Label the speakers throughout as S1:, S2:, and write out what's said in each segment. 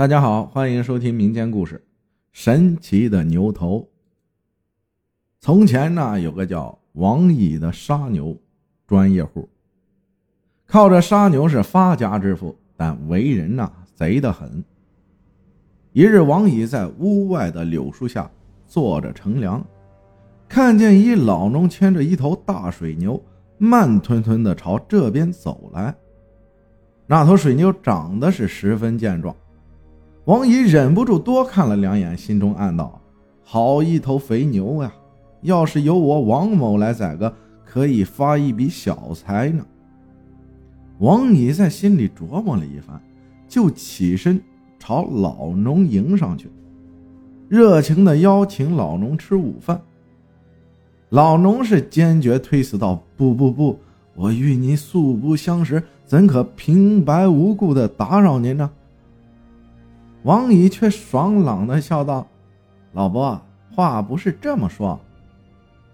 S1: 大家好，欢迎收听民间故事《神奇的牛头》。从前呢，有个叫王乙的杀牛专业户，靠着杀牛是发家致富，但为人呢贼得很。一日，王乙在屋外的柳树下坐着乘凉，看见一老农牵着一头大水牛，慢吞吞的朝这边走来。那头水牛长得是十分健壮，王乙忍不住多看了两眼，心中暗道：“好一头肥牛呀！要是由我王某来宰个，可以发一笔小财呢。”王乙在心里琢磨了一番，就起身朝老农迎上去，热情的邀请老农吃午饭。老农是坚决推辞道：“不不不，我与你素不相识。”怎可平白无故的打扰您呢？王乙却爽朗的笑道：“老伯，话不是这么说。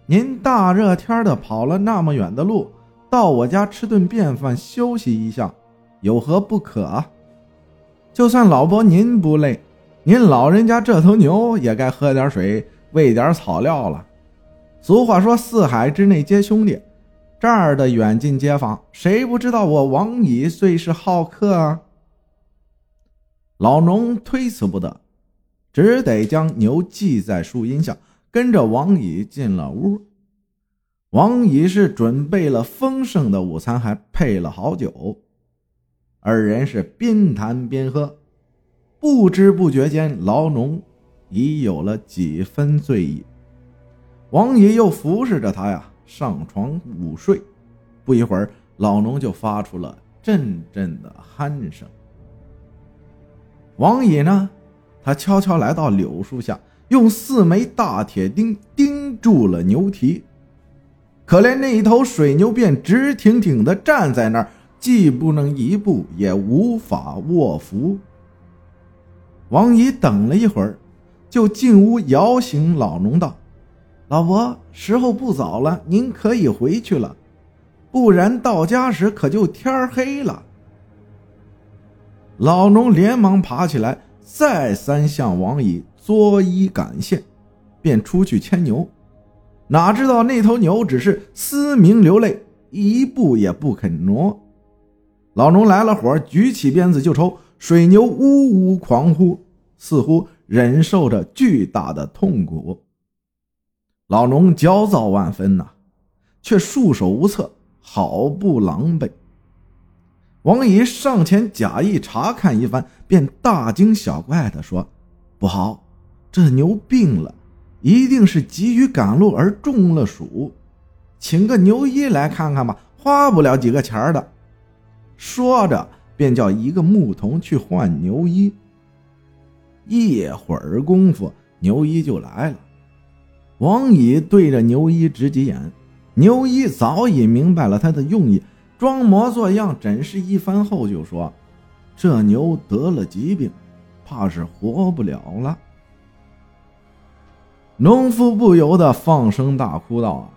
S1: 您大热天的跑了那么远的路，到我家吃顿便饭休息一下，有何不可啊？就算老伯您不累，您老人家这头牛也该喝点水，喂点草料了。俗话说，四海之内皆兄弟。”这儿的远近街坊，谁不知道我王乙最是好客啊？老农推辞不得，只得将牛系在树荫下，跟着王乙进了屋。王乙是准备了丰盛的午餐，还配了好酒，二人是边谈边喝，不知不觉间，老农已有了几分醉意。王乙又服侍着他呀。上床午睡，不一会儿，老农就发出了阵阵的鼾声。王乙呢，他悄悄来到柳树下，用四枚大铁钉钉住了牛蹄。可怜那一头水牛便直挺挺的站在那儿，既不能一步，也无法卧伏。王乙等了一会儿，就进屋摇醒老农道。老伯，时候不早了，您可以回去了，不然到家时可就天黑了。老农连忙爬起来，再三向王乙作揖感谢，便出去牵牛。哪知道那头牛只是嘶鸣流泪，一步也不肯挪。老农来了火，举起鞭子就抽，水牛呜呜狂呼，似乎忍受着巨大的痛苦。老农焦躁万分呐，却束手无策，好不狼狈。王乙上前假意查看一番，便大惊小怪地说：“不好，这牛病了，一定是急于赶路而中了暑，请个牛医来看看吧，花不了几个钱的。”说着，便叫一个牧童去换牛医。一会儿功夫，牛医就来了。王乙对着牛医直挤眼，牛医早已明白了他的用意，装模作样诊视一番后就说：“这牛得了疾病，怕是活不了了。”农夫不由得放声大哭道：“啊，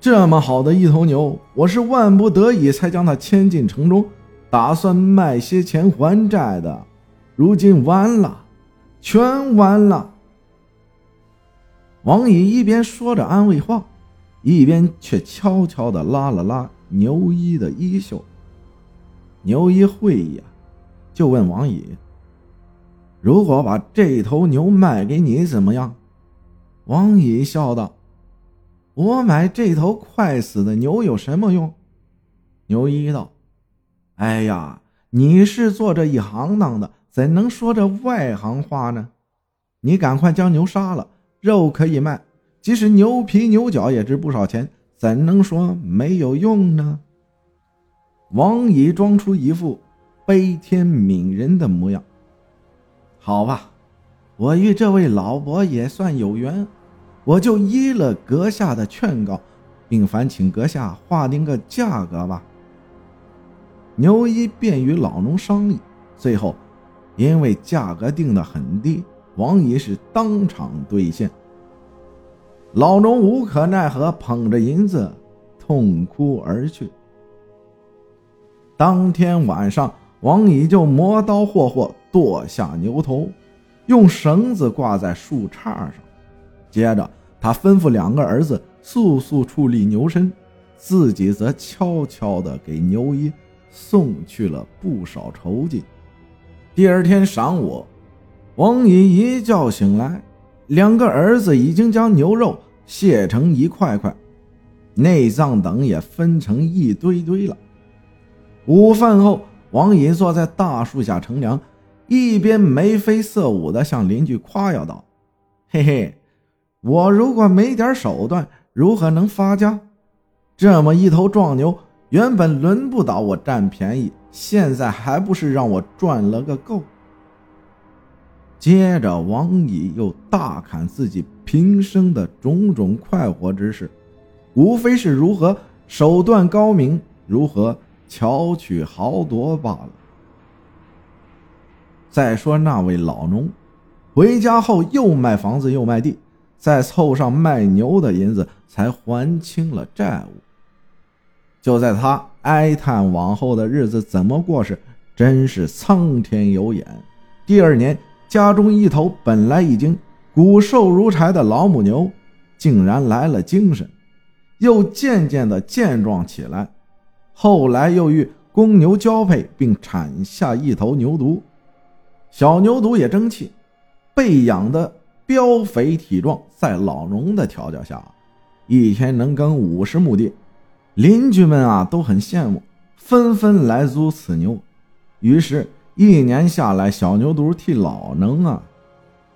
S1: 这么好的一头牛，我是万不得已才将它牵进城中，打算卖些钱还债的，如今完了，全完了。”王乙一边说着安慰话，一边却悄悄地拉了拉牛一的衣袖。牛一会意啊，就问王乙：“如果把这头牛卖给你，怎么样？”王乙笑道：“我买这头快死的牛有什么用？”牛一道：“哎呀，你是做这一行当的，怎能说这外行话呢？你赶快将牛杀了。”肉可以卖，即使牛皮牛角也值不少钱，怎能说没有用呢？王乙装出一副悲天悯人的模样。好吧，我与这位老伯也算有缘，我就依了阁下的劝告，并烦请阁下划定个价格吧。牛一便与老农商议，最后因为价格定得很低。王乙是当场兑现，老农无可奈何，捧着银子痛哭而去。当天晚上，王乙就磨刀霍霍剁下牛头，用绳子挂在树杈上。接着，他吩咐两个儿子速速处理牛身，自己则悄悄地给牛一送去了不少酬金。第二天晌午，王乙一觉醒来，两个儿子已经将牛肉卸成一块块，内脏等也分成一堆堆了。午饭后。王乙坐在大树下乘凉，一边眉飞色舞地向邻居夸耀道：“嘿嘿，我如果没点手段，如何能发家？这么一头壮牛，原本轮不到我占便宜，现在还不是让我赚了个够？”接着，王乙又大侃自己平生的种种快活之事，无非是如何手段高明，如何。巧取豪夺罢了。再说那位老农，回家后又卖房子又卖地，再凑上卖牛的银子，才还清了债务。就在他哀叹往后的日子怎么过时，真是苍天有眼。第二年，家中一头本来已经骨瘦如柴的老母牛，竟然来了精神，又渐渐的健壮起来。后来又与公牛交配，并产下一头牛犊，小牛犊也争气，被养的膘肥体壮，在老农的调教下，一天能耕五十亩地。邻居们啊都很羡慕，纷纷来租此牛。于是，一年下来，小牛犊替老农啊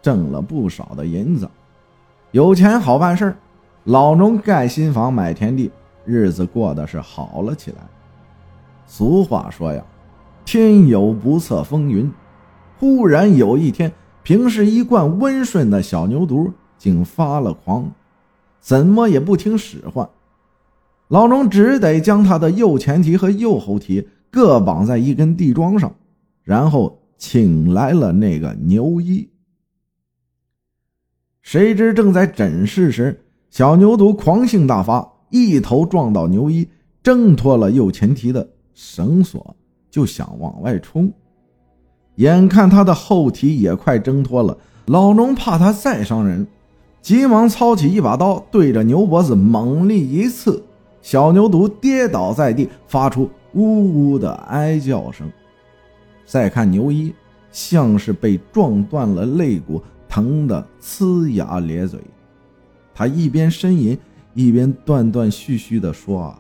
S1: 挣了不少的银子。有钱好办事儿老农盖新房，买田地。日子过得是好了起来。俗话说呀，天有不测风云。忽然有一天，平时一贯温顺的小牛犊竟发了狂，怎么也不听使唤。老农只得将他的右前蹄和右后蹄各绑在一根地桩上，然后请来了那个牛医。谁知正在诊室时，小牛犊狂性大发。一头撞到牛一，挣脱了右前蹄的绳索，就想往外冲。眼看他的后蹄也快挣脱了，老农怕他再伤人，急忙操起一把刀，对着牛脖子猛力一刺。小牛犊跌倒在地，发出呜呜的哀叫声。再看牛一，像是被撞断了肋骨，疼得呲牙咧嘴。他一边呻吟。一边断断续续地说：“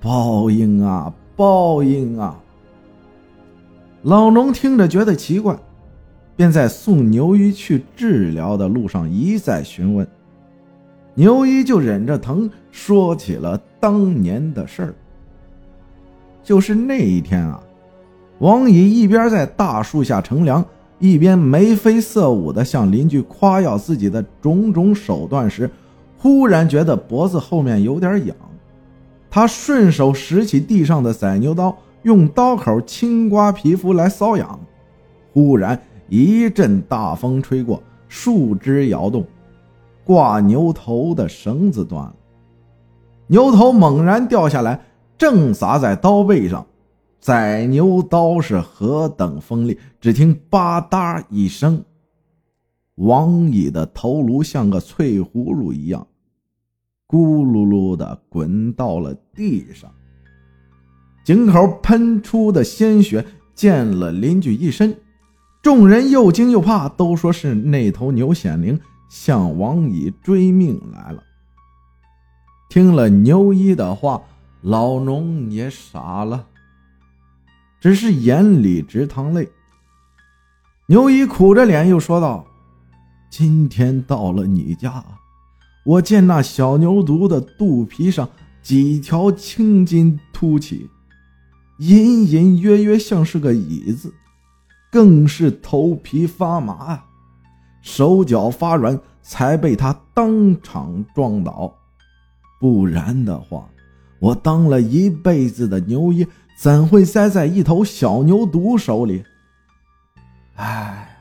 S1: 报应啊，报应啊！”老农听着觉得奇怪，便在送牛一去治疗的路上一再询问。牛一就忍着疼说起了当年的事儿。就是那一天啊，王乙一边在大树下乘凉，一边眉飞色舞地向邻居夸耀自己的种种手段时，忽然觉得脖子后面有点痒，他顺手拾起地上的宰牛刀，用刀口轻刮皮肤来瘙痒。忽然一阵大风吹过，树枝摇动，挂牛头的绳子断了，牛头猛然掉下来，正砸在刀背上。宰牛刀是何等锋利，只听吧嗒一声，王乙的头颅像个脆葫芦一样。咕噜噜的滚到了地上，井口喷出的鲜血溅了邻居一身，众人又惊又怕，都说是那头牛显灵向王乙追命来了。听了牛一的话，老农也傻了，只是眼里直淌泪。牛医苦着脸又说道：“今天到了你家。”我见那小牛犊的肚皮上几条青筋凸起，隐隐约约像是个椅子，更是头皮发麻啊，手脚发软，才被他当场撞倒。不然的话，我当了一辈子的牛医，怎会栽在一头小牛犊手里？唉，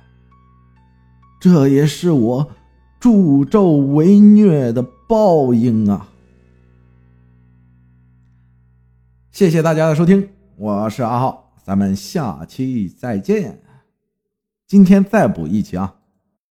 S1: 这也是我。助纣为虐的报应啊！谢谢大家的收听，我是阿浩。咱们下期再见。今天再补一期啊。